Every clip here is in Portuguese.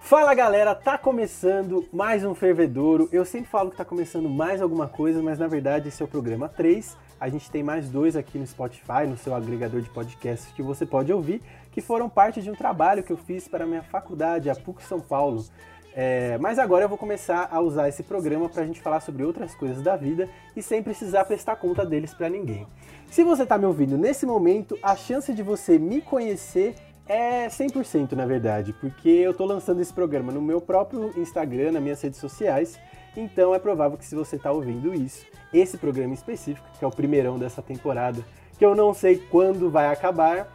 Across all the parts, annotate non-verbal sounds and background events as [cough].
Fala galera, tá começando mais um Fervedouro. Eu sempre falo que tá começando mais alguma coisa, mas na verdade esse é o programa 3. A gente tem mais dois aqui no Spotify, no seu agregador de podcasts que você pode ouvir, que foram parte de um trabalho que eu fiz para a minha faculdade, a PUC São Paulo. É, mas agora eu vou começar a usar esse programa para a gente falar sobre outras coisas da vida e sem precisar prestar conta deles para ninguém. Se você está me ouvindo nesse momento, a chance de você me conhecer é 100% na verdade, porque eu tô lançando esse programa no meu próprio Instagram, nas minhas redes sociais, então é provável que se você tá ouvindo isso, esse programa específico, que é o primeirão dessa temporada, que eu não sei quando vai acabar,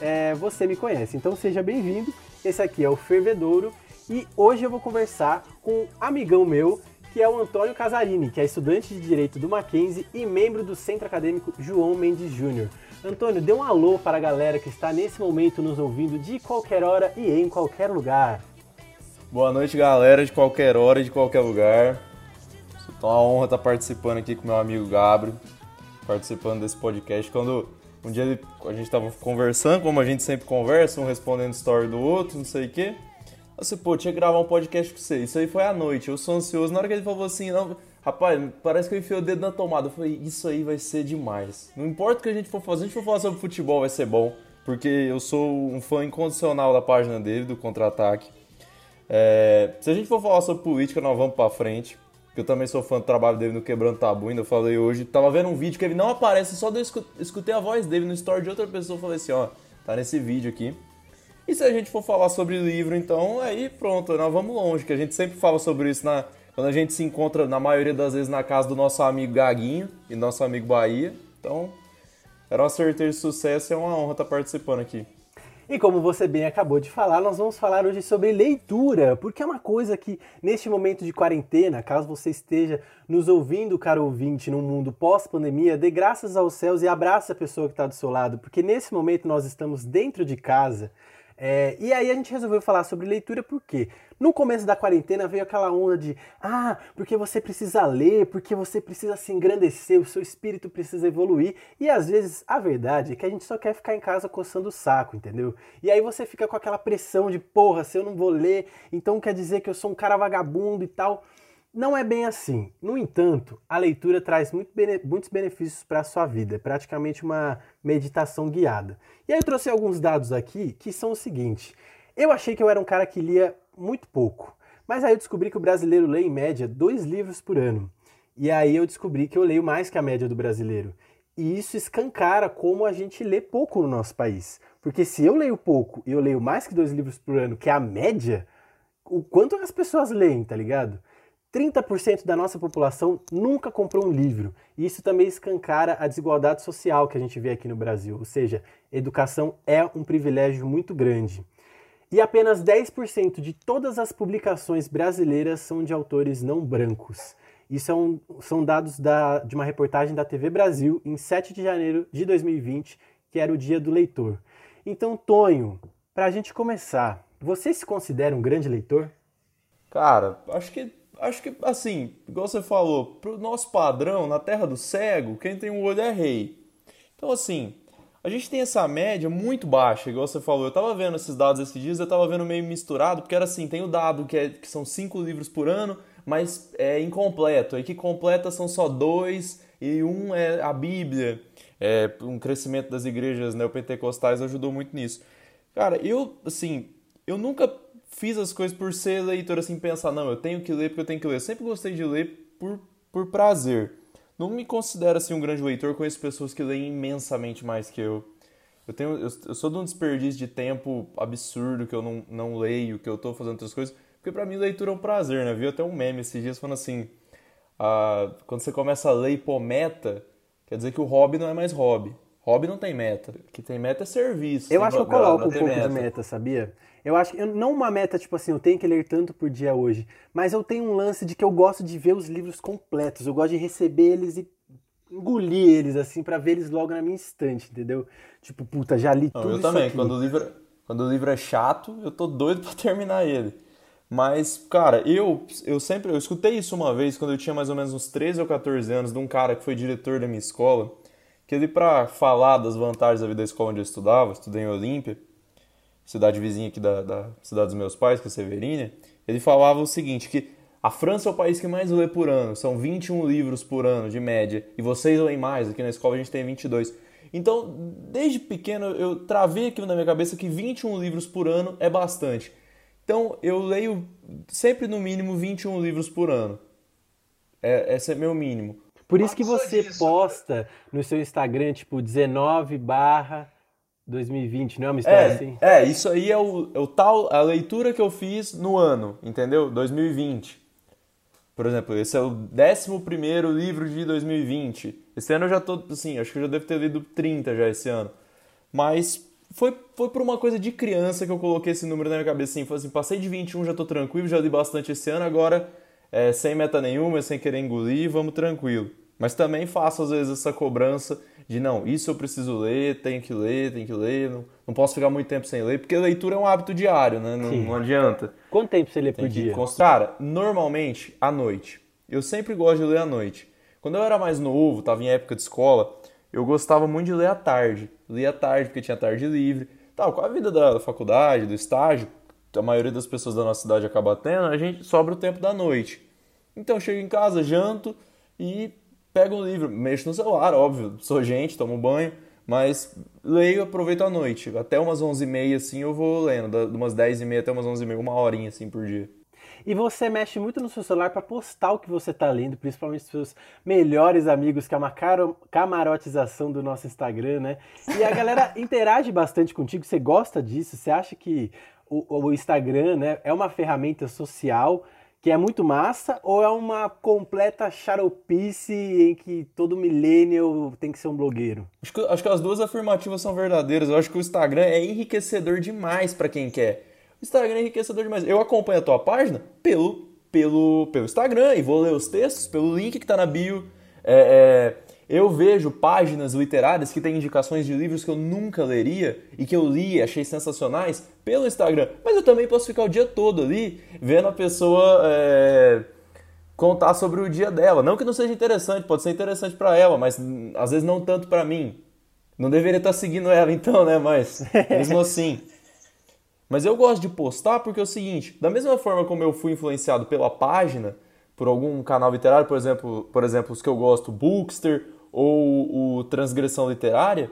é, você me conhece. Então seja bem-vindo, esse aqui é o Fervedouro e hoje eu vou conversar com um amigão meu, que é o Antônio Casarini, que é estudante de Direito do Mackenzie e membro do Centro Acadêmico João Mendes Júnior. Antônio, dê um alô para a galera que está nesse momento nos ouvindo de qualquer hora e em qualquer lugar. Boa noite, galera, de qualquer hora, de qualquer lugar. É uma honra estar participando aqui com meu amigo Gabriel, participando desse podcast. Quando um dia ele- a gente estava conversando, como a gente sempre conversa, um respondendo story do outro, não sei o quê. Falei, pô, tinha que gravar um podcast com você. Isso aí foi à noite, eu sou ansioso. Na hora que ele falou assim, não, rapaz, parece que eu enfiei o dedo na tomada. Eu falei, isso aí vai ser demais. Não importa o que a gente for fazer, a gente for falar sobre futebol, vai ser bom. Porque eu sou um fã incondicional da página dele, do Contra-Ataque. É, se a gente for falar sobre política, nós vamos pra frente. Que eu também sou fã do trabalho dele no Quebrando Tabu, ainda falei hoje. Tava vendo um vídeo que ele não aparece, só eu escu- escutei a voz dele no story de outra pessoa. Falei assim, ó, tá nesse vídeo aqui. E se a gente for falar sobre livro, então, aí pronto, nós vamos longe. Que a gente sempre fala sobre isso na, quando a gente se encontra, na maioria das vezes, na casa do nosso amigo Gaguinho e nosso amigo Bahia. Então, era uma certeza de sucesso e é uma honra estar participando aqui. E como você bem acabou de falar, nós vamos falar hoje sobre leitura, porque é uma coisa que, neste momento de quarentena, caso você esteja nos ouvindo, caro ouvinte, num mundo pós-pandemia, dê graças aos céus e abrace a pessoa que está do seu lado, porque nesse momento nós estamos dentro de casa. É, e aí a gente resolveu falar sobre leitura porque no começo da quarentena veio aquela onda de ah, porque você precisa ler, porque você precisa se engrandecer, o seu espírito precisa evoluir. E às vezes a verdade é que a gente só quer ficar em casa coçando o saco, entendeu? E aí você fica com aquela pressão de porra, se eu não vou ler, então quer dizer que eu sou um cara vagabundo e tal. Não é bem assim. No entanto, a leitura traz muito bene- muitos benefícios para a sua vida. É praticamente uma meditação guiada. E aí eu trouxe alguns dados aqui que são o seguinte. Eu achei que eu era um cara que lia muito pouco. Mas aí eu descobri que o brasileiro lê em média dois livros por ano. E aí eu descobri que eu leio mais que a média do brasileiro. E isso escancara como a gente lê pouco no nosso país. Porque se eu leio pouco e eu leio mais que dois livros por ano, que é a média, o quanto as pessoas leem, tá ligado? 30% da nossa população nunca comprou um livro. E isso também escancara a desigualdade social que a gente vê aqui no Brasil. Ou seja, educação é um privilégio muito grande. E apenas 10% de todas as publicações brasileiras são de autores não brancos. Isso é um- são dados da- de uma reportagem da TV Brasil em 7 de janeiro de 2020, que era o dia do leitor. Então, Tonho, para a gente começar, você se considera um grande leitor? Cara, acho que, acho que, assim, igual você falou, pro nosso padrão, na terra do cego, quem tem um olho é rei. Então, assim, a gente tem essa média muito baixa, igual você falou. Eu tava vendo esses dados esses dias, eu tava vendo meio misturado, porque era assim, tem o dado que, é, que são cinco livros por ano, mas é incompleto. Aí que completa são só dois, e um é a Bíblia. É, um crescimento das igrejas neopentecostais ajudou muito nisso. Cara, eu, assim, eu nunca fiz as coisas por ser leitor, assim, pensar, não, eu tenho que ler porque eu tenho que ler. Eu sempre gostei de ler por, por prazer. Não me considero, assim, um grande leitor, conheço pessoas que leem imensamente mais que eu. Eu, tenho, eu, eu sou de um desperdício de tempo absurdo, que eu não, não leio, que eu tô fazendo outras coisas, porque pra mim leitura é um prazer, né? Viu até um meme esses dias falando assim, ah, quando você começa a ler e pôr meta, quer dizer que o hobby não é mais hobby. Hobby não tem meta. O que tem meta é serviço. Eu acho que eu coloco um pouco de meta, sabia? Eu acho que eu- não uma meta tipo assim, eu tenho que ler tanto por dia hoje, mas eu tenho um lance de que eu gosto de ver os livros completos, eu gosto de receber eles e engolir eles assim pra ver eles logo na minha estante, entendeu? Tipo, puta, já li Não, tudo eu também. aqui. Quando o, livro, quando o livro é chato, eu tô doido [laughs] pra terminar ele. Mas, cara, eu, eu sempre eu escutei isso uma vez quando eu tinha mais ou menos uns 13 ou 14 anos de um cara que foi diretor da minha escola, que ele para falar das vantagens da vida da escola onde eu estudava, estudei em Olímpia, cidade vizinha aqui da, da cidade dos meus pais, que é Severínia, ele falava o seguinte, que a França é o país que mais lê por ano, são 21 livros por ano de média, e vocês leem mais, aqui na escola a gente tem 22. Então, desde pequeno eu travei aqui na minha cabeça que 21 livros por ano é bastante. Então, eu leio sempre no mínimo 21 livros por ano. É, esse é meu mínimo. Por isso que você disso. posta no seu Instagram, tipo, 19 barra 2020, não é uma história É, assim? é, isso aí é o, é o tal, a leitura que eu fiz no ano, entendeu? 2020. Por exemplo, esse é o 11 livro de 2020. Esse ano eu já tô, assim, acho que eu já devo ter lido 30 já esse ano. Mas foi, foi por uma coisa de criança que eu coloquei esse número na minha cabeça, assim, foi assim, passei de 21, já tô tranquilo, já li bastante esse ano, agora é, sem meta nenhuma, sem querer engolir, vamos tranquilo. Mas também faço às vezes essa cobrança de não, isso eu preciso ler, tenho que ler, tenho que ler, não, não posso ficar muito tempo sem ler, porque leitura é um hábito diário, né? Não, não adianta. Quanto tempo você lê por Tem dia? Cara, normalmente à noite. Eu sempre gosto de ler à noite. Quando eu era mais novo, tava em época de escola, eu gostava muito de ler à tarde. Lia à tarde porque tinha tarde livre. Tal, com a vida da faculdade, do estágio, a maioria das pessoas da nossa cidade acaba tendo, a gente sobra o tempo da noite. Então eu chego em casa, janto e pego um livro, mexo no celular, óbvio, sou gente, tomo banho, mas leio e aproveito a noite. Até umas 11h30 assim eu vou lendo, de umas 10h30 até umas 11h30, uma horinha assim por dia. E você mexe muito no seu celular para postar o que você tá lendo, principalmente os seus melhores amigos, que é uma caro- camarotização do nosso Instagram, né? E a galera [laughs] interage bastante contigo, você gosta disso? Você acha que o, o Instagram, né, é uma ferramenta social que é muito massa ou é uma completa xaropice em que todo millennial tem que ser um blogueiro? Acho que, acho que as duas afirmativas são verdadeiras. Eu acho que o Instagram é enriquecedor demais pra quem quer. O Instagram é enriquecedor demais. Eu acompanho a tua página pelo, pelo, pelo Instagram e vou ler os textos pelo link que tá na bio. É, é, eu vejo páginas literárias que têm indicações de livros que eu nunca leria e que eu li e achei sensacionais pelo Instagram. Mas eu também posso ficar o dia todo ali vendo a pessoa. é, contar sobre o dia dela. Não que não seja interessante, pode ser interessante pra ela, mas às vezes não tanto pra mim. Não deveria estar seguindo ela então, né? Mas [laughs] mesmo assim. Mas eu gosto de postar porque é o seguinte, da mesma forma como eu fui influenciado pela página, por algum canal literário, por exemplo, por exemplo, os que eu gosto, Bookster ou o Transgressão Literária,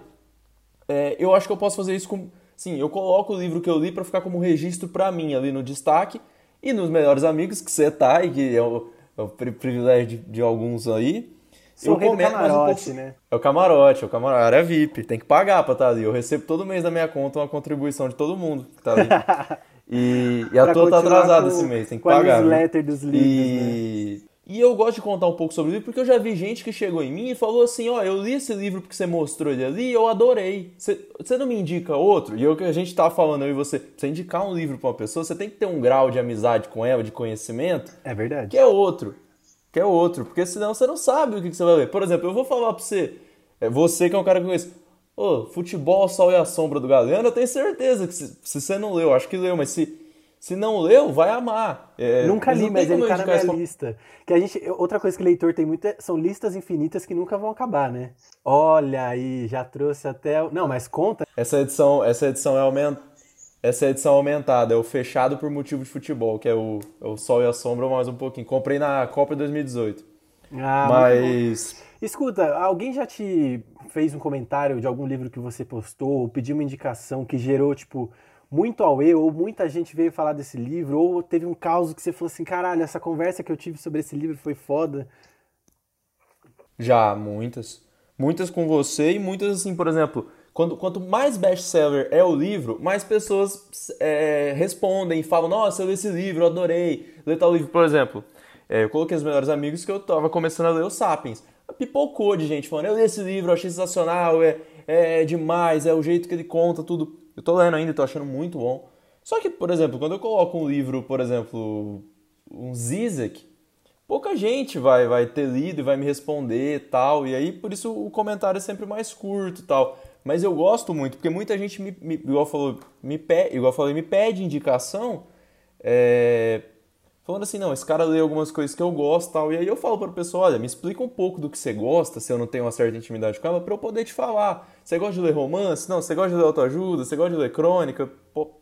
é, eu acho que eu posso fazer isso com. Sim, eu coloco o livro que eu li pra ficar como registro pra mim ali no destaque e nos melhores amigos que você tá e que é o, é o pri- privilégio de, de alguns aí. Sou do comento mais um camarote, pouco- né? É o camarote, é o camarote, a área VIP, tem que pagar pra estar ali. Eu recebo todo mês da minha conta uma contribuição de todo mundo que tá ali. [laughs] E, e a tua tá atrasada esse mês, tem que a pagar. viu? newsletter dos livros, né? E... eu gosto de contar um pouco sobre o livro porque eu já vi gente que chegou em mim e falou assim: Ó, eu li esse livro porque você mostrou ele ali e eu adorei. Você, você não me indica outro? E é o que a gente tava falando, eu e você. Você indicar um livro pra uma pessoa, você tem que ter um grau de amizade com ela, de conhecimento, É verdade. que é outro. Que é outro. Porque senão você não sabe o que que você vai ler. Por exemplo, eu vou falar pra você, é você que é um cara que eu conheço. Ô, futebol, sol e a sombra do Galeano, eu tenho certeza que se, se você não leu, acho que leu, mas se, se não leu, vai amar. É, Nunca li, mas ele tá na minha lista. Que a gente, outra coisa que leitor tem muito é- são listas infinitas que nunca vão acabar, né? Olha aí, já trouxe até. o- Não, mas conta. Essa edição, essa edição é aument... essa edição aumentada, é o fechado por motivo de futebol, que é o, é o Sol e a Sombra mais um pouquinho. Comprei na Copa 2018. Ah, mas Escuta, alguém já te fez um comentário de algum livro que você postou, ou pediu uma indicação que gerou, tipo, muito auê, ou muita gente veio falar desse livro, ou teve um caos que você falou assim, caralho, essa conversa que eu tive sobre esse livro foi foda. Já, muitas. Muitas com você e muitas assim, por exemplo, quando, quanto mais best-seller é o livro, mais pessoas é, respondem falam, nossa, eu li esse livro, eu adorei. Lê tal livro, por exemplo. é, eu coloquei os melhores amigos que eu tava começando a ler o Sapiens. Pipocou de gente falando, eu li esse livro, eu achei sensacional, é, é demais, é o jeito que ele conta, tudo. Eu tô lendo ainda, tô achando muito bom. Só que, por exemplo, quando eu coloco um livro, por exemplo, um Zizek, pouca gente vai, vai ter lido e vai me responder e tal. E aí, por isso, o comentário é sempre mais curto e tal. Mas eu gosto muito, porque muita gente me, me- igual, falou, me pede, igual eu falei, me pede indicação é, falando assim, não, esse cara lê algumas coisas que eu gosto tal. E aí eu falo pro pessoal, olha, me explica um pouco do que você gosta, se eu não tenho uma certa intimidade com ela, pra eu poder te falar. Você gosta de ler romance? Não, você gosta de ler autoajuda? Você gosta de ler crônica? Pô,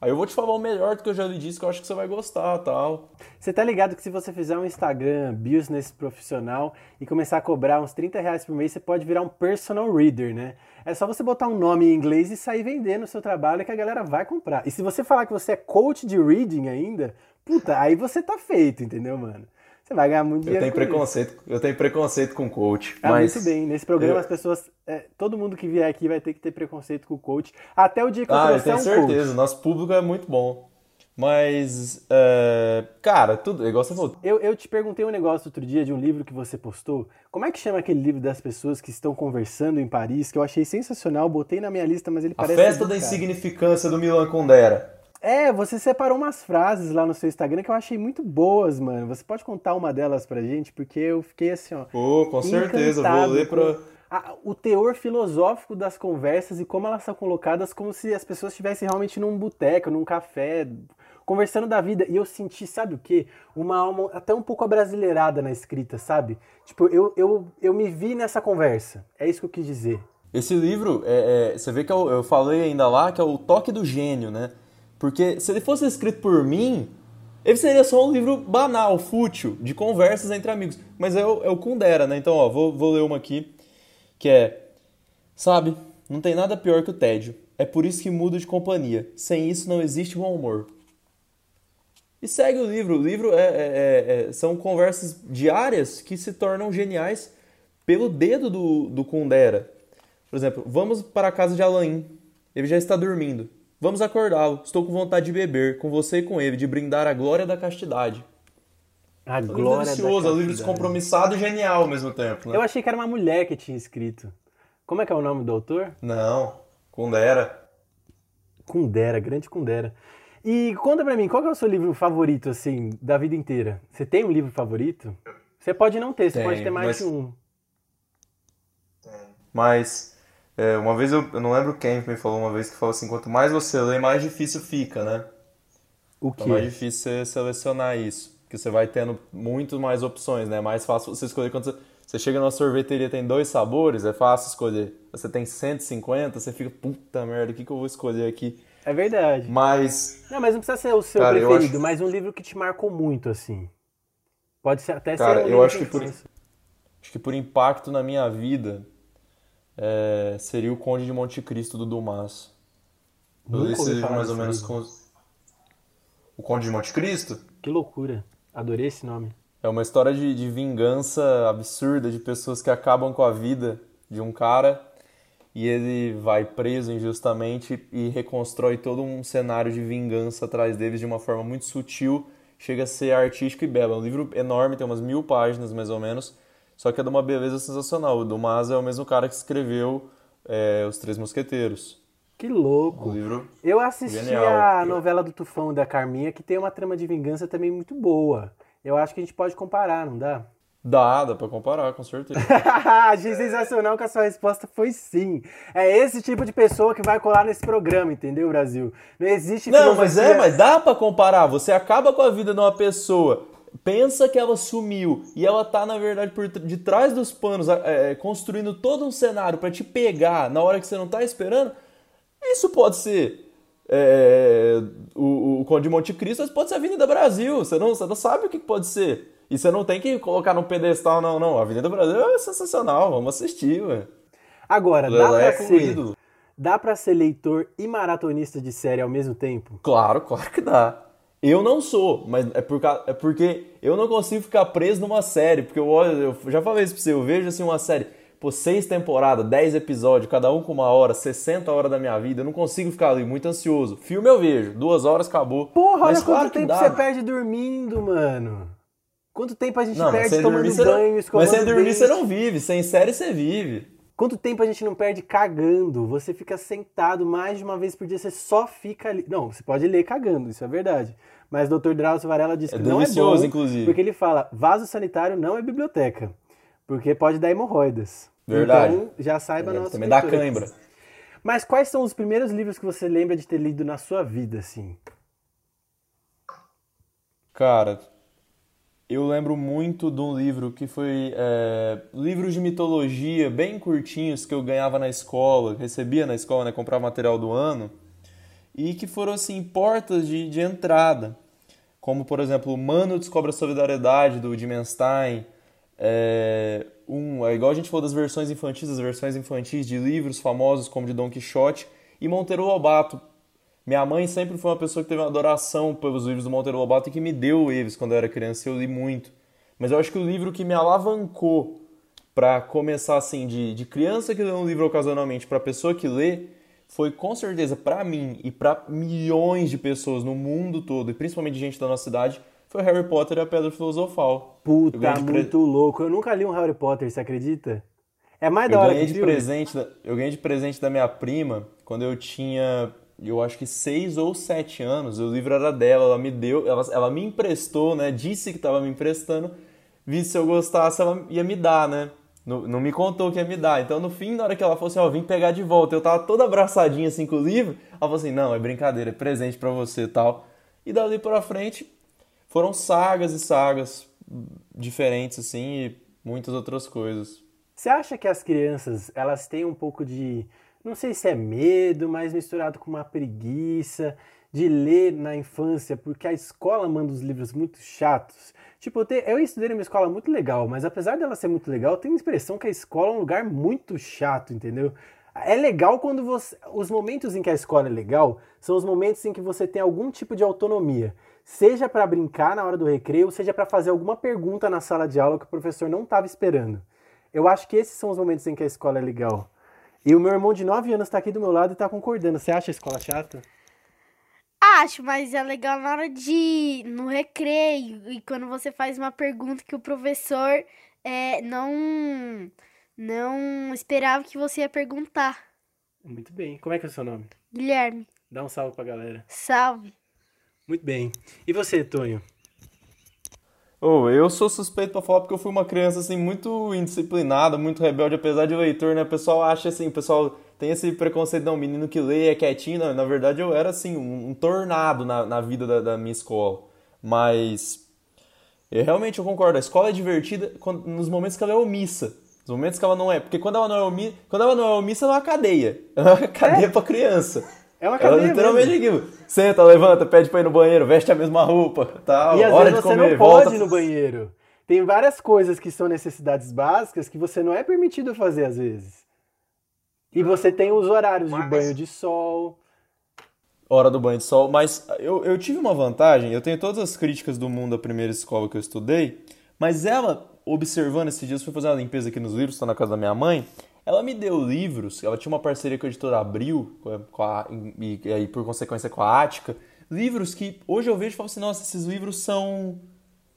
Aí eu vou te falar o melhor do que eu já lhe disse, que eu acho que você vai gostar tal. Você tá ligado que se você fizer um Instagram business profissional e começar a cobrar uns 30 reais por mês, você pode virar um personal reader, né? É só você botar um nome em inglês e sair vendendo o seu trabalho que a galera vai comprar. E se você falar que você é coach de reading ainda, puta, aí você tá feito, entendeu, mano? Você vai ganhar muito Eu dinheiro. tenho com isso. preconceito, eu tenho preconceito com coach, Ah, mas muito bem. Nesse programa eu- as pessoas, é, todo mundo que vier aqui vai ter que ter preconceito com o coach. Até o dia que eu Ah, eu tenho um certeza, coach. nosso público é muito bom. Mas, é, cara, tudo, igual você falou, Eu, eu te perguntei um negócio outro dia de um livro que você postou. Como é que chama aquele livro das pessoas que estão conversando em Paris, que eu achei sensacional, botei na minha lista, mas ele A parece... Festa muito da. Insignificância do Milan Kundera. É, você separou umas frases lá no seu Instagram que eu achei muito boas, mano. Você pode contar uma delas pra gente? Porque eu fiquei assim, ó... Pô, com certeza, vou ler pra... a- o teor filosófico das conversas e como elas são colocadas como se as pessoas estivessem realmente num boteco, num café, conversando da vida. E eu senti, sabe o quê? Uma alma até um pouco abrasileirada na escrita, sabe? Tipo, eu, eu, eu me vi nessa conversa. É isso que eu quis dizer. Esse livro, é, é, você vê que eu, eu falei ainda lá que é o toque do gênio, né? Porque se ele fosse escrito por mim, ele seria só um livro banal, fútil, de conversas entre amigos. Mas é o, é o Kundera, né? Então, ó, vou, vou ler uma aqui, que é... Sabe, não tem nada pior que o tédio. É por isso que mudo de companhia. Sem isso não existe bom humor. E segue o livro. O livro é, é- é- é- são conversas diárias que se tornam geniais pelo dedo do, do Kundera. Por exemplo, vamos para a casa de Alain. Ele já está dormindo. Vamos acordá-lo. Estou com vontade de beber, com você e com ele, de brindar a glória da castidade. A livro glória da é um livro descompromissado e genial ao mesmo tempo. Né? Eu achei que era uma mulher que tinha escrito. Como é que é o nome do autor? Não, Kundera. Kundera, grande Kundera. E conta pra mim, qual que é o seu livro favorito, assim, da vida inteira? Você tem um livro favorito? Você pode não ter, você Tenho, pode ter mais mas- de um. Mas é, uma vez eu, eu não lembro quem me falou uma vez que falou assim: quanto mais você lê, mais difícil fica, né? O É quê? mais difícil você selecionar isso. Porque você vai tendo muito mais opções, né? É mais fácil você escolher quando você, você chega numa sorveteria tem dois sabores, é fácil escolher. Você tem 150, você fica, puta merda, o que, que eu vou escolher aqui? É verdade. Mas, Não, mas não precisa ser o seu Cara, preferido, acho- mas um livro que te marcou muito, assim. Pode ser até Cara, ser um eu livro acho que por- acho que por impacto na minha vida, é, seria o Conde de Monte Cristo do Dumas. Nunca esse mais ou menos com. O Conde de Monte Cristo? Que loucura. Adorei esse nome. É uma história de, de vingança absurda de pessoas que acabam com a vida de um cara e ele vai preso injustamente e reconstrói todo um cenário de vingança atrás deles de uma forma muito sutil. Chega a ser artístico e belo. É um livro enorme, tem umas mil páginas mais ou menos, só que é de uma beleza sensacional. O Dumas é o mesmo cara que escreveu é, Os Três Mosqueteiros. Que louco. livro Eu assisti Genial. a novela do Tufão da Carminha, que tem uma trama de vingança também muito boa. Eu acho que a gente pode comparar, não dá? dá, dá pra comparar, com certeza. [laughs] Achei sensacional que a sua resposta foi sim. É esse tipo de pessoa que vai colar nesse programa, entendeu, Brasil? Não existe Não, mas é, mas dá pra comparar. Você acaba com a vida de uma pessoa, pensa que ela sumiu e ela tá, na verdade, por de trás dos panos, é, construindo todo um cenário pra te pegar na hora que você não tá esperando. Isso pode ser é, o, o Conde de Monte Cristo, mas pode ser a Avenida Brasil. Você não, você não sabe o que pode ser. E você não tem que colocar num pedestal, não, não. A Avenida Brasil é sensacional, vamos assistir, ué. Agora, dá pra é ser, dá pra ser leitor e maratonista de série ao mesmo tempo? Claro, claro que dá. Eu não sou, mas é, por, é porque eu não consigo ficar preso numa série. Porque eu olho, eu já falei isso pra você, eu vejo assim uma série, pô, seis temporadas, dez episódios, cada um com uma hora, 60 horas da minha vida, eu não consigo ficar ali muito ansioso. Filme eu vejo, duas horas acabou. Porra, mas olha claro quanto tempo dá. você perde dormindo, mano. Quanto tempo a gente Não, perde tomando dormir, banho, não, escovando mas sem dormir dente? você não vive, sem série você vive. Quanto tempo a gente não perde cagando? Você fica sentado mais de uma vez por dia, você só fica ali. Não, você pode ler cagando, isso é verdade. Mas o Dr. Drauzio Varela disse É que não é bom, inclusive. porque ele fala, vaso sanitário não é biblioteca, porque pode dar hemorroidas. Verdade. Então, já saiba nosso Também dá cãibra. Mas quais são os primeiros livros que você lembra de ter lido na sua vida, assim? Cara, eu lembro muito de um livro que foi é, livros de mitologia bem curtinhos que eu ganhava na escola, recebia na escola, né, comprava material do ano, e que foram assim portas de, de entrada, como por exemplo, Mano descobre a solidariedade do Jim Einstein, é, um, é igual a gente falou das versões infantis, as versões infantis de livros famosos como de Don Quixote e Monteiro Lobato. Minha mãe sempre foi uma pessoa que teve uma adoração pelos livros do Monteiro Lobato e que me deu eles quando eu era criança e eu li muito. Mas eu acho que o livro que me alavancou para começar assim, de, de criança que lê um livro ocasionalmente para pessoa que lê, foi com certeza para mim e para milhões de pessoas no mundo todo, e principalmente gente da nossa cidade, foi Harry Potter e a Pedra Filosofal. Eu Puta, de pre- muito louco. Eu nunca li um Harry Potter, você acredita? É mais Eu da hora ganhei que de presente, da- eu ganhei de presente da minha prima quando eu tinha, eu acho que seis ou sete anos. O livro era dela, ela me deu, ela, ela me emprestou, né? Disse que estava me emprestando. Vi se eu gostasse, ela ia me dar, né? Não, não me contou que ia me dar. Então, no fim, na hora que ela falou assim, ó, vim pegar de volta, eu tava toda abraçadinha assim com o livro. Ela falou assim, não, é brincadeira, é presente pra você e tal. E dali pra frente, foram sagas e sagas diferentes, assim, e muitas outras coisas. Você acha que as crianças, elas têm um pouco de, não sei se é medo, mas misturado com uma preguiça de ler na infância, porque a escola manda os livros muito chatos. Tipo, eu, estudei numa escola muito legal, mas apesar dela ser muito legal, tenho a impressão que a escola é um lugar muito chato, entendeu? É legal quando você. Os momentos em que a escola é legal são os momentos em que você tem algum tipo de autonomia. Seja para brincar na hora do recreio, seja para fazer alguma pergunta na sala de aula que o professor não estava esperando. Eu acho que esses são os momentos em que a escola é legal. E o meu irmão de 9 anos está aqui do meu lado e está concordando. Você acha a escola chata? Acho, mas é legal na hora de no recreio e quando você faz uma pergunta que o professor é, não não esperava que você ia perguntar. Muito bem. Como é que é o seu nome? Guilherme, Dá um salve pra galera. salve. Muito bem. E você, Tonho? Oh, eu sou suspeito pra falar porque eu fui uma criança assim muito indisciplinada, muito rebelde, apesar de leitor, né? O pessoal acha assim, o pessoal tem esse preconceito, não, menino que lê é quietinho, não, na verdade eu era assim, um, um tornado na, na vida da, da minha escola. Mas eu realmente eu concordo, a escola é divertida quando- nos momentos que ela é omissa. Nos momentos que ela não é, porque quando ela não é omissa, quando ela não é omissa, ela é uma cadeia. Ela é uma cadeia pra criança. É uma Ela cadeia literalmente mesmo. aquilo. Senta, levanta, pede pra ir no banheiro, veste a mesma roupa, tal, E às hora vezes de você comer, não pode volta. ir no banheiro. Tem várias coisas que são necessidades básicas que você não é permitido fazer às vezes. E você tem os horários de Mas- banho de sol. hora do banho de sol, mas eu, eu tive uma vantagem, eu tenho todas as críticas do mundo da primeira escola que eu estudei, mas ela, observando esses dias, foi fazer uma limpeza aqui nos livros, estou na casa da minha mãe, ela me deu livros, ela tinha uma parceria com a editora Abril, com a- e, e aí por consequência com a Ática, livros que hoje eu vejo e falo assim, nossa, esses livros são,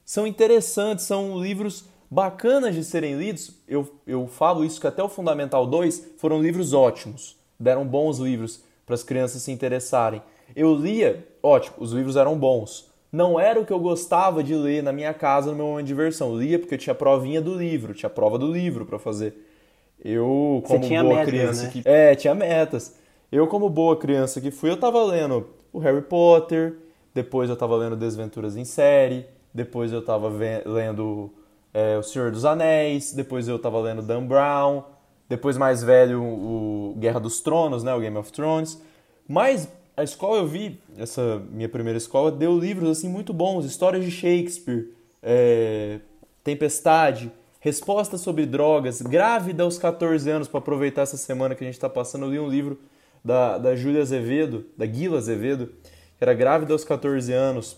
são interessantes, são livros bacanas de serem lidos. Eu, eu falo isso que até o Fundamental 2 foram livros ótimos, deram bons livros para as crianças se interessarem. Eu lia, ótimo, os livros eram bons. Não era o que eu gostava de ler na minha casa no meu momento de diversão. Eu lia porque eu tinha provinha do livro, tinha prova do livro para fazer. Eu, como tinha boa metas, criança né? que é, tinha metas. Eu, como boa criança que fui, eu tava lendo o Harry Potter, depois eu tava lendo Desventuras em Série, depois eu tava lendo é, O Senhor dos Anéis, depois eu tava lendo Dan Brown, depois mais velho o Guerra dos Tronos, né, o Game of Thrones. Mas a escola eu vi, essa minha primeira escola, deu livros assim muito bons, histórias de Shakespeare, é, Tempestade, Respostas sobre drogas, grávida aos 14 anos, para aproveitar essa semana que a gente está passando, eu li um livro da, da Júlia Azevedo, da Guila Azevedo, que era grávida aos 14 anos.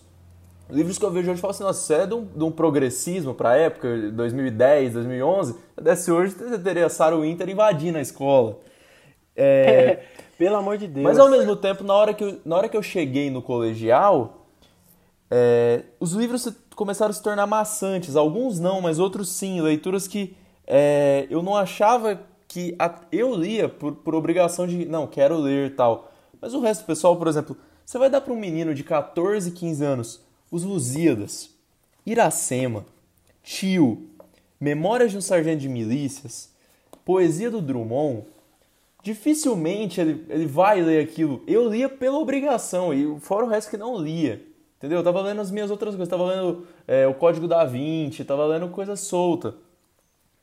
Livros que eu vejo hoje falo assim, nossa, isso é de um, de um progressismo para a época, 2010, 2011. Se desse hoje, você teria Sarah Winter invadindo a escola. É, [laughs] Pelo amor de Deus. mas ao mesmo tempo, na hora que eu, na hora que eu cheguei no colegial, é, os livros começaram a se tornar maçantes. Alguns não, mas outros sim. Leituras que é, eu não achava que a- eu lia por, por obrigação de, não, quero ler e tal. Mas o resto pessoal, por exemplo, você vai dar para um menino de 14, 15 anos os Lusíadas, Iracema, Tio, Memórias de um Sargento de Milícias, Poesia do Drummond, dificilmente ele, ele vai ler aquilo. Eu lia pela obrigação, e fora o resto que não lia. Entendeu? Eu tava lendo as minhas outras coisas, tava lendo é, o Código da Vinci, tava lendo coisa solta.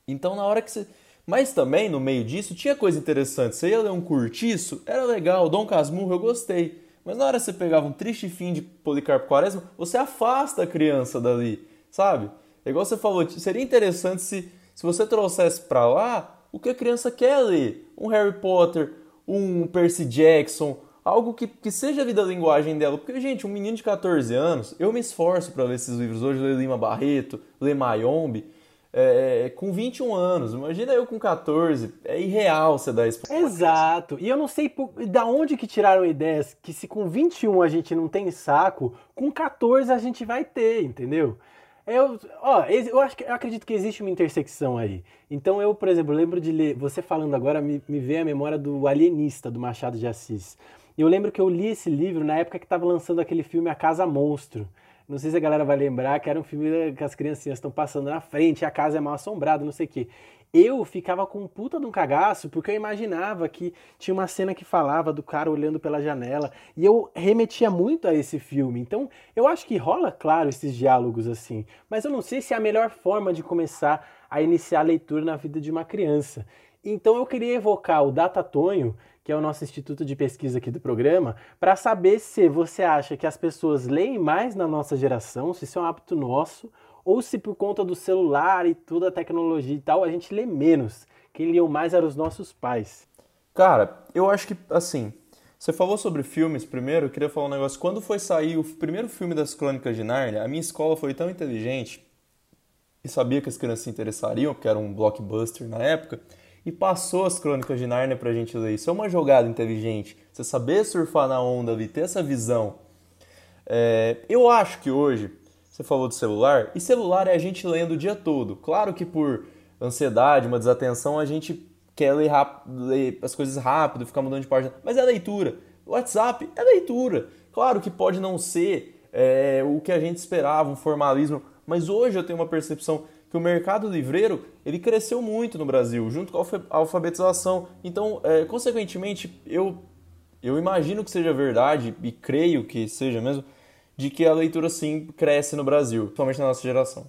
Então na hora que você. Mas também, no meio disso, tinha coisa interessante. Você ia ler um curtiço, era legal, Dom Casmurro eu gostei. Mas na hora que você pegava um triste fim de Policarpo Quaresma, você afasta a criança dali, sabe? É igual você falou, seria interessante se, se você trouxesse pra lá o que a criança quer ler. Um Harry Potter, um Percy Jackson, algo que, que seja a vida da linguagem dela. Porque, gente, um menino de 14 anos, eu me esforço para ler esses livros hoje, ler Lima Barreto, ler Mayombe, é, com 21 anos. Imagina eu com 14. É irreal você dar isso. Exato. E eu não sei por- da onde que tiraram ideias que se com 21 a gente não tem saco, com 14 a gente vai ter, entendeu? Eu, ó, eu, acho eu acredito que existe uma intersecção aí. Então eu, por exemplo, lembro de ler, você falando agora, me, me veio a memória do Alienista, do Machado de Assis. Eu lembro que eu li esse livro na época que estava lançando aquele filme A Casa Monstro. Não sei se a galera vai lembrar que era um filme que as criancinhas estão passando na frente, a casa é mal assombrada, não sei o quê. Eu ficava com puta de um cagaço porque eu imaginava que tinha uma cena que falava do cara olhando pela janela e eu remetia muito a esse filme. Então eu acho que rola, claro, esses diálogos assim, mas eu não sei se é a melhor forma de começar a iniciar a leitura na vida de uma criança. Então eu queria evocar o Data Tonho, que é o nosso instituto de pesquisa aqui do programa, para saber se você acha que as pessoas leem mais na nossa geração, se isso é um hábito nosso, ou se por conta do celular e toda a tecnologia e tal, a gente lê menos. Quem liam mais eram os nossos pais. Cara, eu acho que, assim, você falou sobre filmes primeiro, eu queria falar um negócio. Quando foi sair o primeiro filme das Crônicas de Nárnia, a minha escola foi tão inteligente e sabia que as crianças se interessariam, porque era um blockbuster na época, e passou as Crônicas de Nárnia pra gente ler. Isso é uma jogada inteligente. Você saber surfar na onda ali, ter essa visão. É, eu acho que hoje, você falou do celular, e celular é a gente lendo o dia todo. Claro que por ansiedade, uma desatenção, a gente quer ler, ler as coisas rápido, ficar mudando de página, mas é leitura. WhatsApp é leitura. Claro que pode não ser é, o que a gente esperava, um formalismo, mas hoje eu tenho uma percepção que o mercado livreiro ele cresceu muito no Brasil, junto com a alfa- alfabetização. Então, é, consequentemente, eu eu imagino que seja verdade, e creio que seja mesmo, de que a leitura sim cresce no Brasil, principalmente na nossa geração.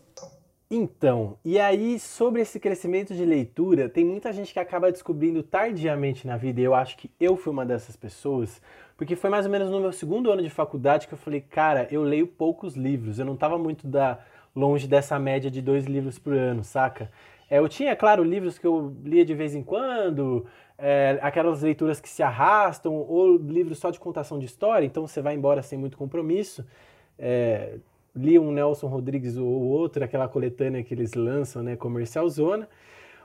Então, e aí sobre esse crescimento de leitura, tem muita gente que acaba descobrindo tardiamente na vida, e eu acho que eu fui uma dessas pessoas, porque foi mais ou menos no meu segundo ano de faculdade que eu falei, cara, eu leio poucos livros, eu não tava muito da, longe dessa média de dois livros por ano, saca? É, eu tinha, claro, livros que eu lia de vez em quando, é, aquelas leituras que se arrastam, ou livros só de contação de história, então você vai embora sem muito compromisso. É, li um Nelson Rodrigues ou outro, aquela coletânea que eles lançam, né, Comercial Zona.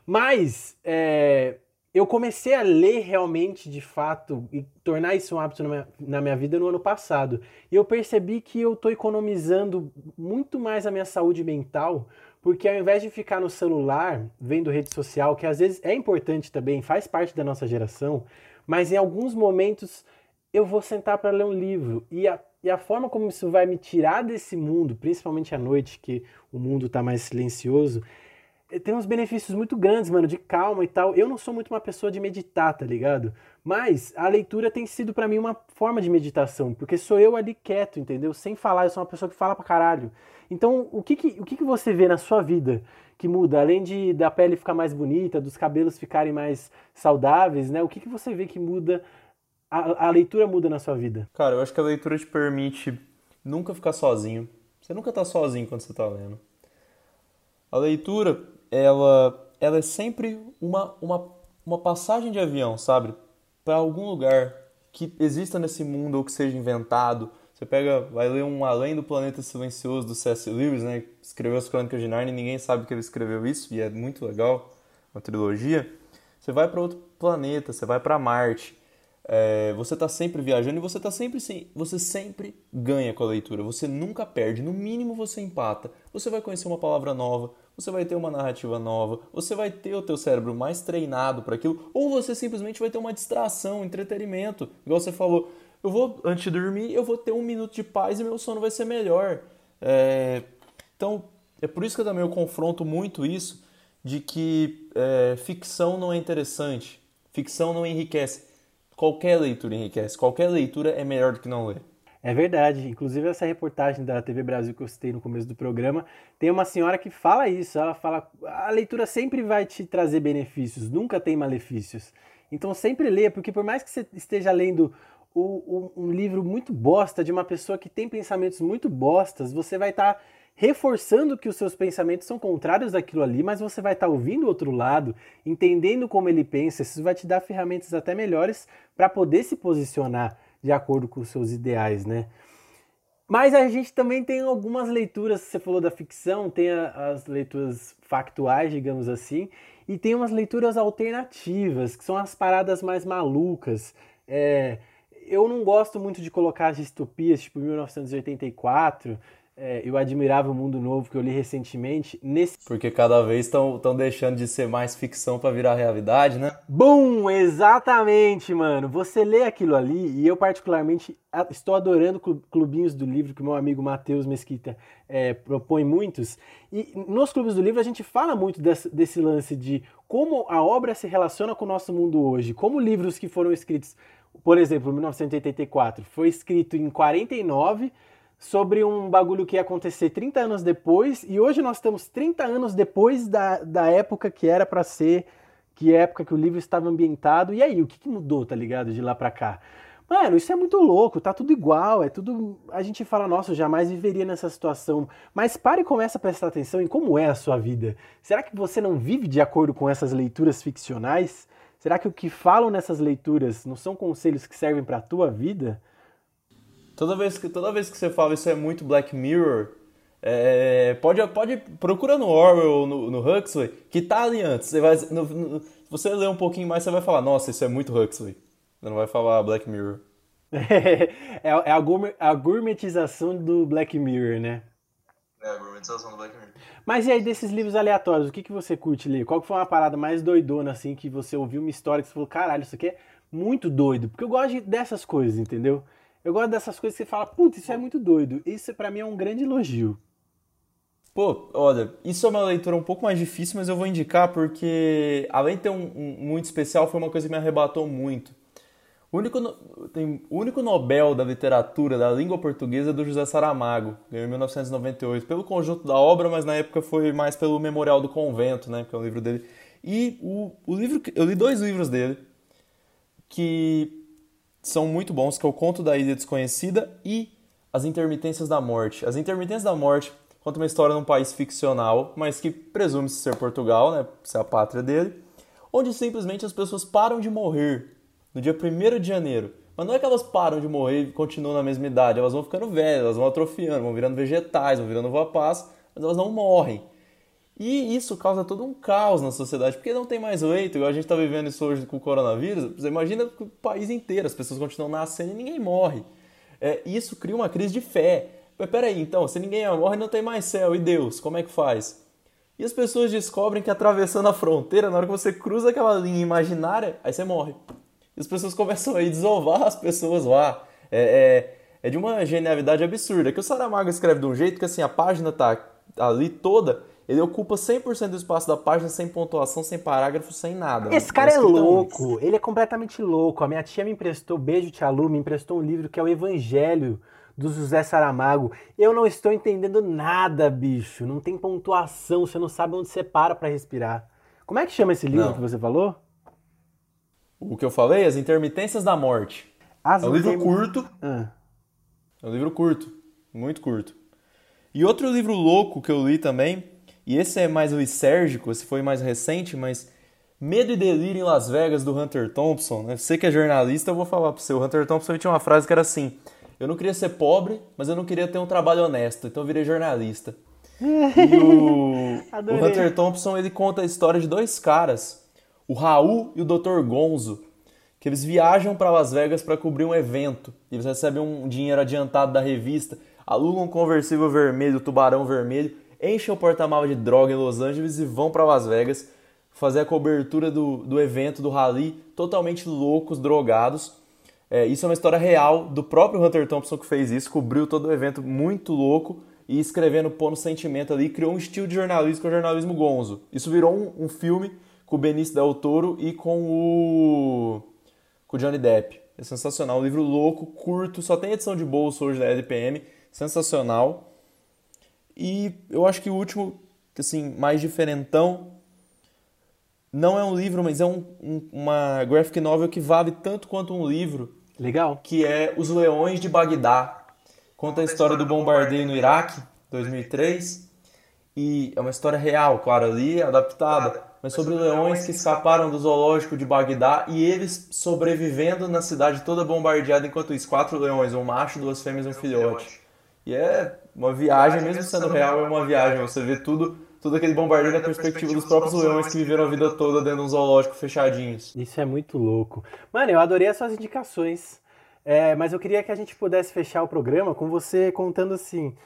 Mas é, eu comecei a ler realmente, de fato, e tornar isso um hábito na minha, na minha vida no ano passado. E eu percebi que eu estou economizando muito mais a minha saúde mental, porque ao invés de ficar no celular, vendo rede social, que às vezes é importante também, faz parte da nossa geração, mas em alguns momentos eu vou sentar para ler um livro. E a, e a forma como isso vai me tirar desse mundo, principalmente à noite, que o mundo está mais silencioso, tem uns benefícios muito grandes, mano, de calma e tal. Eu não sou muito uma pessoa de meditar, tá ligado? Mas a leitura tem sido para mim uma forma de meditação, porque sou eu ali quieto, entendeu? Sem falar, eu sou uma pessoa que fala pra caralho. Então, o que que, o que, que você vê na sua vida que muda? Além de da pele ficar mais bonita, dos cabelos ficarem mais saudáveis, né? O que, que você vê que muda a, a leitura muda na sua vida? Cara, eu acho que a leitura te permite nunca ficar sozinho. Você nunca tá sozinho quando você tá lendo. A leitura, ela, ela é sempre uma, uma, uma passagem de avião, sabe? Para algum lugar que exista nesse mundo ou que seja inventado. Você pega, vai ler um Além do Planeta Silencioso do C.S. Lewis, né? Escreveu as Crônicas de Narnia ninguém sabe que ele escreveu isso e é muito legal, uma trilogia. Você vai para outro planeta, você vai para Marte. É, você está sempre viajando e você tá sempre sim, você sempre ganha com a leitura. Você nunca perde, no mínimo você empata. Você vai conhecer uma palavra nova, você vai ter uma narrativa nova, você vai ter o teu cérebro mais treinado para aquilo, ou você simplesmente vai ter uma distração, um entretenimento. Igual você falou, eu vou antes de dormir, eu vou ter um minuto de paz e meu sono vai ser melhor. É, então é por isso que eu também eu confronto muito isso de que é, ficção não é interessante, ficção não enriquece. Qualquer leitura enriquece, qualquer leitura é melhor do que não ler. É verdade. Inclusive, essa reportagem da TV Brasil que eu citei no começo do programa, tem uma senhora que fala isso. Ela fala: a leitura sempre vai te trazer benefícios, nunca tem malefícios. Então, sempre leia, porque por mais que você esteja lendo o- o- um livro muito bosta de uma pessoa que tem pensamentos muito bostas, você vai estar reforçando que os seus pensamentos são contrários daquilo ali, mas você vai estar ouvindo o outro lado, entendendo como ele pensa. Isso vai te dar ferramentas até melhores para poder se posicionar de acordo com os seus ideais, né? Mas a gente também tem algumas leituras, você falou da ficção, tem a- as leituras factuais, digamos assim, e tem umas leituras alternativas, que são as paradas mais malucas. É, eu não gosto muito de colocar as distopias, tipo 1984, é, eu admirava o Mundo Novo que eu li recentemente. Nesse Porque cada vez estão deixando de ser mais ficção pra virar realidade, né? Bum, exatamente, mano. Você lê aquilo ali e eu particularmente estou adorando clu- clubinhos do livro que o meu amigo Matheus Mesquita é, propõe muitos. E nos clubes do livro a gente fala muito desse, desse lance de como a obra se relaciona com o nosso mundo hoje, como livros que foram escritos, por exemplo, 1984, foi escrito em 49 sobre um bagulho que ia acontecer 30 anos depois, e hoje nós estamos 30 anos depois da, da época que era pra ser, que época que o livro estava ambientado, e aí, o que, que mudou, tá ligado, de lá pra cá? Mano, isso é muito louco, tá tudo igual, é tudo. A gente fala, nossa, eu jamais viveria nessa situação. Mas pare e comece a prestar atenção em como é a sua vida. Será que você não vive de acordo com essas leituras ficcionais? Será que o que falam nessas leituras não são conselhos que servem pra tua vida? Toda vez que, toda vez que você fala isso é muito Black Mirror, é, pode, pode procura no Orwell ou no, no Huxley, que tá ali antes. Você vai, no- no- se você ler um pouquinho mais, você vai falar, nossa, isso é muito Huxley. Você não vai falar Black Mirror. [laughs] é, é a, gourmet- a gourmetização do Black Mirror, né? É, a gourmetização do Black Mirror. Mas e aí, desses livros aleatórios, o que, que você curte ler? Qual que foi uma parada mais doidona, assim, que você ouviu uma história que você falou, caralho, isso aqui é muito doido? Porque eu gosto de- dessas coisas, entendeu? Eu gosto dessas coisas que você fala, putz, isso é muito doido. Isso pra mim é um grande elogio. Pô, olha, isso é uma leitura um pouco mais difícil, mas eu vou indicar porque, além de ter um, um muito especial, foi uma coisa que me arrebatou muito. O único, tem, o único Nobel da literatura da língua portuguesa é do José Saramago, ganhou em 1998, pelo conjunto da obra, mas na época foi mais pelo Memorial do Convento, né, que é o livro dele. E o, o livro, eu li dois livros dele, que são muito bons, que é o Conto da Ilha Desconhecida e As Intermitências da Morte. As Intermitências da Morte conta uma história num país ficcional, mas que presume-se ser Portugal, né, ser a pátria dele, onde simplesmente as pessoas param de morrer no dia 1 de janeiro. Mas não é que elas param de morrer e continuam na mesma idade, elas vão ficando velhas, elas vão atrofiando, vão virando vegetais, vão virando uva passa, mas elas não morrem. E isso causa todo um caos na sociedade, porque não tem mais leito, a gente está vivendo isso hoje com o coronavírus. Você imagina o país inteiro, as pessoas continuam nascendo e ninguém morre. É, isso cria uma crise de fé. Mas peraí, então, se ninguém morre, não tem mais céu, e Deus, como é que faz? E as pessoas descobrem que atravessando a fronteira, na hora que você cruza aquela linha imaginária, aí você morre. E as pessoas começam a desovar as pessoas lá. É, é, é de uma genialidade absurda. Que o Saramago escreve de um jeito que assim, a página tá ali toda, ele ocupa 100% do espaço da página sem pontuação, sem parágrafo, sem nada. Esse cara é a um. louco, ele é completamente louco. A minha tia me emprestou, beijo tia Lu, me emprestou um livro que é o Evangelho do José Saramago. Eu não estou entendendo nada, bicho. Não tem pontuação, você não sabe onde você para pra respirar. Como é que chama esse livro Não. que você falou? O que eu falei, As Intermitências da Morte. As É um livro Intermi- curto, Ah. É um livro curto, muito curto. E outro livro louco que eu li também, e esse é mais lisérgico, esse foi mais recente, mas Medo e Delírio em Las Vegas, do Hunter Thompson. Né? Você que é jornalista, eu vou falar pra você. O Hunter Thompson tinha uma frase que era assim: Eu não queria ser pobre, mas eu não queria ter um trabalho honesto, então eu virei jornalista. E o, [laughs] o Hunter Thompson ele conta a história de dois caras, o Raul e o Dr. Gonzo, que eles viajam para Las Vegas para cobrir um evento. Eles recebem um dinheiro adiantado da revista, alugam um conversível vermelho, tubarão vermelho, enchem o porta-malas de droga em Los Angeles e vão para Las Vegas fazer a cobertura do, do evento do rally, totalmente loucos, drogados. É, isso é uma história real do próprio Hunter Thompson que fez isso, cobriu todo o evento muito louco e escrevendo, pondo sentimento ali, criou um estilo de jornalismo que é o jornalismo gonzo. Isso virou um, um filme com o Benício Del Toro e com o, com o Johnny Depp. É sensacional. Um livro louco, curto, só tem edição de bolso hoje da LPM. Sensacional. E eu acho que o último, assim, mais diferentão, não é um livro, mas é um, um- uma graphic novel que vale tanto quanto um livro, Legal? que é Os Leões de Bagdá. Conta a história do bombardeio no Iraque, 2003. E é uma história real, claro, ali adaptada, mas sobre leões que escaparam do zoológico de Bagdá e eles sobrevivendo na cidade toda bombardeada enquanto isso. Quatro leões, um macho, duas fêmeas e um filhote. E é uma viagem, mesmo sendo real, é uma viagem. Você vê tudo, tudo aquele bombardeio da perspectiva dos próprios leões que viveram a vida toda dentro de um zoológico fechadinhos. Isso é muito louco. Mano, eu adorei as suas indicações. É, mas eu queria que a gente pudesse fechar o programa com você contando assim.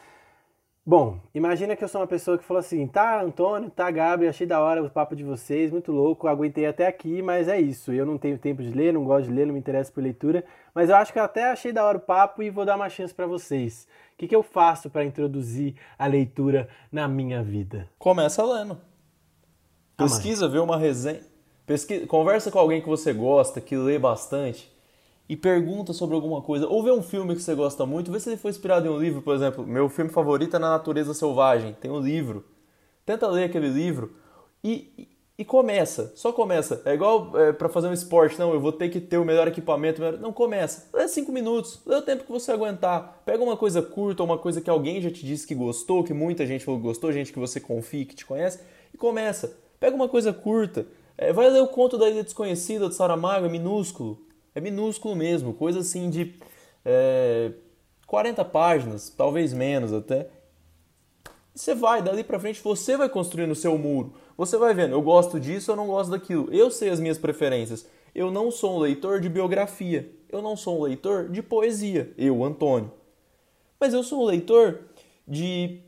Bom, imagina que eu sou uma pessoa que falou assim: tá, Antônio, tá, Gabi, achei da hora o papo de vocês, muito louco, aguentei até aqui, mas é isso. Eu não tenho tempo de ler, não gosto de ler, não me interesso por leitura, mas eu acho que eu até achei da hora o papo e vou dar uma chance pra vocês. O que, que eu faço pra introduzir a leitura na minha vida? Começa lendo. Pesquisa, vê uma resenha. Pesquisa, conversa com alguém que você gosta, que lê bastante, e pergunta sobre alguma coisa. Ou vê um filme que você gosta muito, vê se ele foi inspirado em um livro, por exemplo. Meu filme favorito é Na Natureza Selvagem, tem um livro. Tenta ler aquele livro e, e, começa, só começa. É igual é, para fazer um esporte, não, eu vou ter que ter o melhor equipamento. melhor- Não, começa. Lê cinco minutos, lê o tempo que você aguentar. Pega uma coisa curta, uma coisa que alguém já te disse que gostou, que muita gente falou que gostou, gente que você confia, que te conhece, e começa. Pega uma coisa curta. É, vai ler o conto da Ilha Desconhecida de Saramago, é minúsculo. É minúsculo mesmo, coisa assim de é, 40 páginas, talvez menos até. Você vai, dali pra frente, você vai construindo o seu muro. Você vai vendo, eu gosto disso, eu não gosto daquilo. Eu sei as minhas preferências. Eu não sou um leitor de biografia. Eu não sou um leitor de poesia. Eu, Antônio. Mas eu sou um leitor de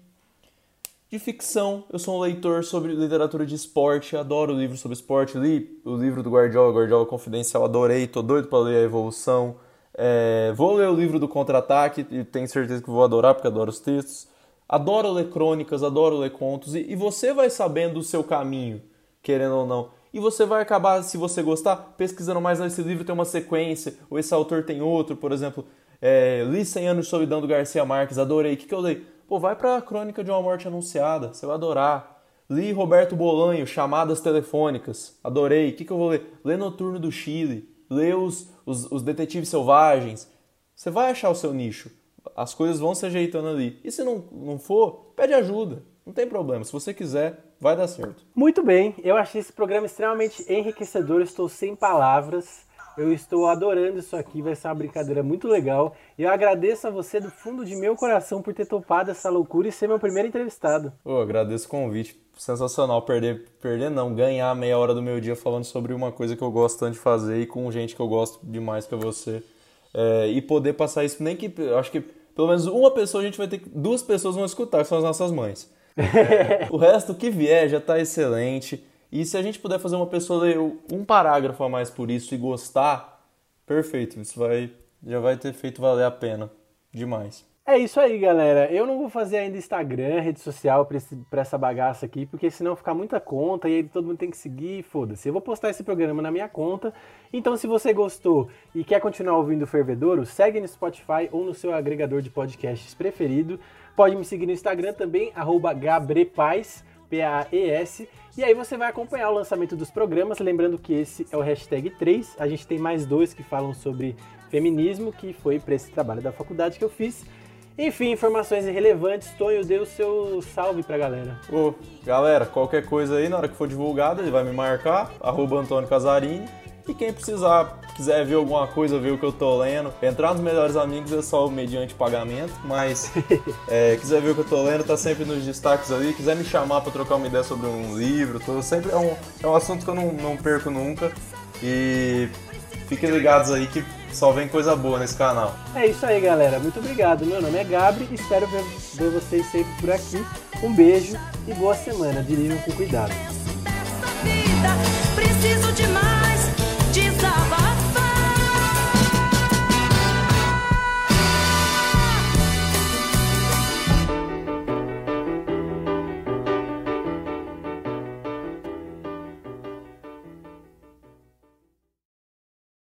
de ficção. Eu sou um leitor sobre literatura de esporte, adoro livros sobre esporte. Li o livro do Guardiola, Guardiola Confidencial, adorei, tô doido para ler a Evolução. É, vou ler o livro do Contra-Ataque e tenho certeza que vou adorar porque adoro os textos. Adoro ler crônicas, adoro ler contos e, e você vai sabendo o seu caminho, querendo ou não. E você vai acabar, se você gostar, pesquisando mais. "Ah, Esse livro tem uma sequência, ou esse autor tem outro, por exemplo. É, li 100 anos de solidão do Garcia Marques, adorei. O que, que eu leio? Pô, vai pra Crônica de uma Morte Anunciada, você vai adorar. Li Roberto Bolanho, Chamadas Telefônicas, adorei. O que, que eu vou ler? Lê Noturno do Chile, lê os, os, os Detetives Selvagens. Você vai achar o seu nicho. As coisas vão se ajeitando ali. E se não, não for, pede ajuda. Não tem problema. Se você quiser, vai dar certo. Muito bem, eu achei esse programa extremamente enriquecedor, estou sem palavras. Eu estou adorando isso aqui, vai ser uma brincadeira muito legal. E eu agradeço a você do fundo de meu coração por ter topado essa loucura e ser meu primeiro entrevistado. Pô, agradeço o convite. Sensacional perder, perder não, ganhar meia hora do meu dia falando sobre uma coisa que eu gosto tanto de fazer e com gente que eu gosto demais que é você. É, e poder passar isso, nem que. Acho que pelo menos uma pessoa a gente vai ter que. Duas pessoas vão escutar, que são as nossas mães. É, [laughs] o resto que vier já tá excelente. E se a gente puder fazer uma pessoa ler um parágrafo a mais por isso e gostar, perfeito. Isso vai, já vai ter feito valer a pena. Demais. É isso aí, galera. Eu não vou fazer ainda Instagram, rede social pra essa bagaça aqui, porque senão fica muita conta e aí todo mundo tem que seguir foda-se. Eu vou postar esse programa na minha conta. Então, se você gostou e quer continuar ouvindo o Fervedouro, segue no Spotify ou no seu agregador de podcasts preferido. Pode me seguir no Instagram também, gabrepaz, P-A-E-S. E aí você vai acompanhar o lançamento dos programas, lembrando que esse é o hashtag 3. A gente tem mais dois que falam sobre feminismo, que foi para esse trabalho da faculdade que eu fiz. Enfim, informações irrelevantes. Tonho, dê o seu salve pra galera. Ô, galera, qualquer coisa aí, na hora que for divulgado, ele vai me marcar, arroba Antônio Casarini. E quem precisar, quiser ver alguma coisa, ver o que eu tô lendo, entrar nos melhores amigos é só mediante pagamento, mas [laughs] é, quiser ver o que eu tô lendo, tá sempre nos destaques ali. Quiser me chamar pra trocar uma ideia sobre um livro, tô sempre é um, é um assunto que eu não, não perco nunca. E fiquem ligados aí que só vem coisa boa nesse canal. É isso aí, galera. Muito obrigado. Meu nome é Gabri. Espero ver, ver vocês sempre por aqui. Um beijo e boa semana. Dirijam com cuidado.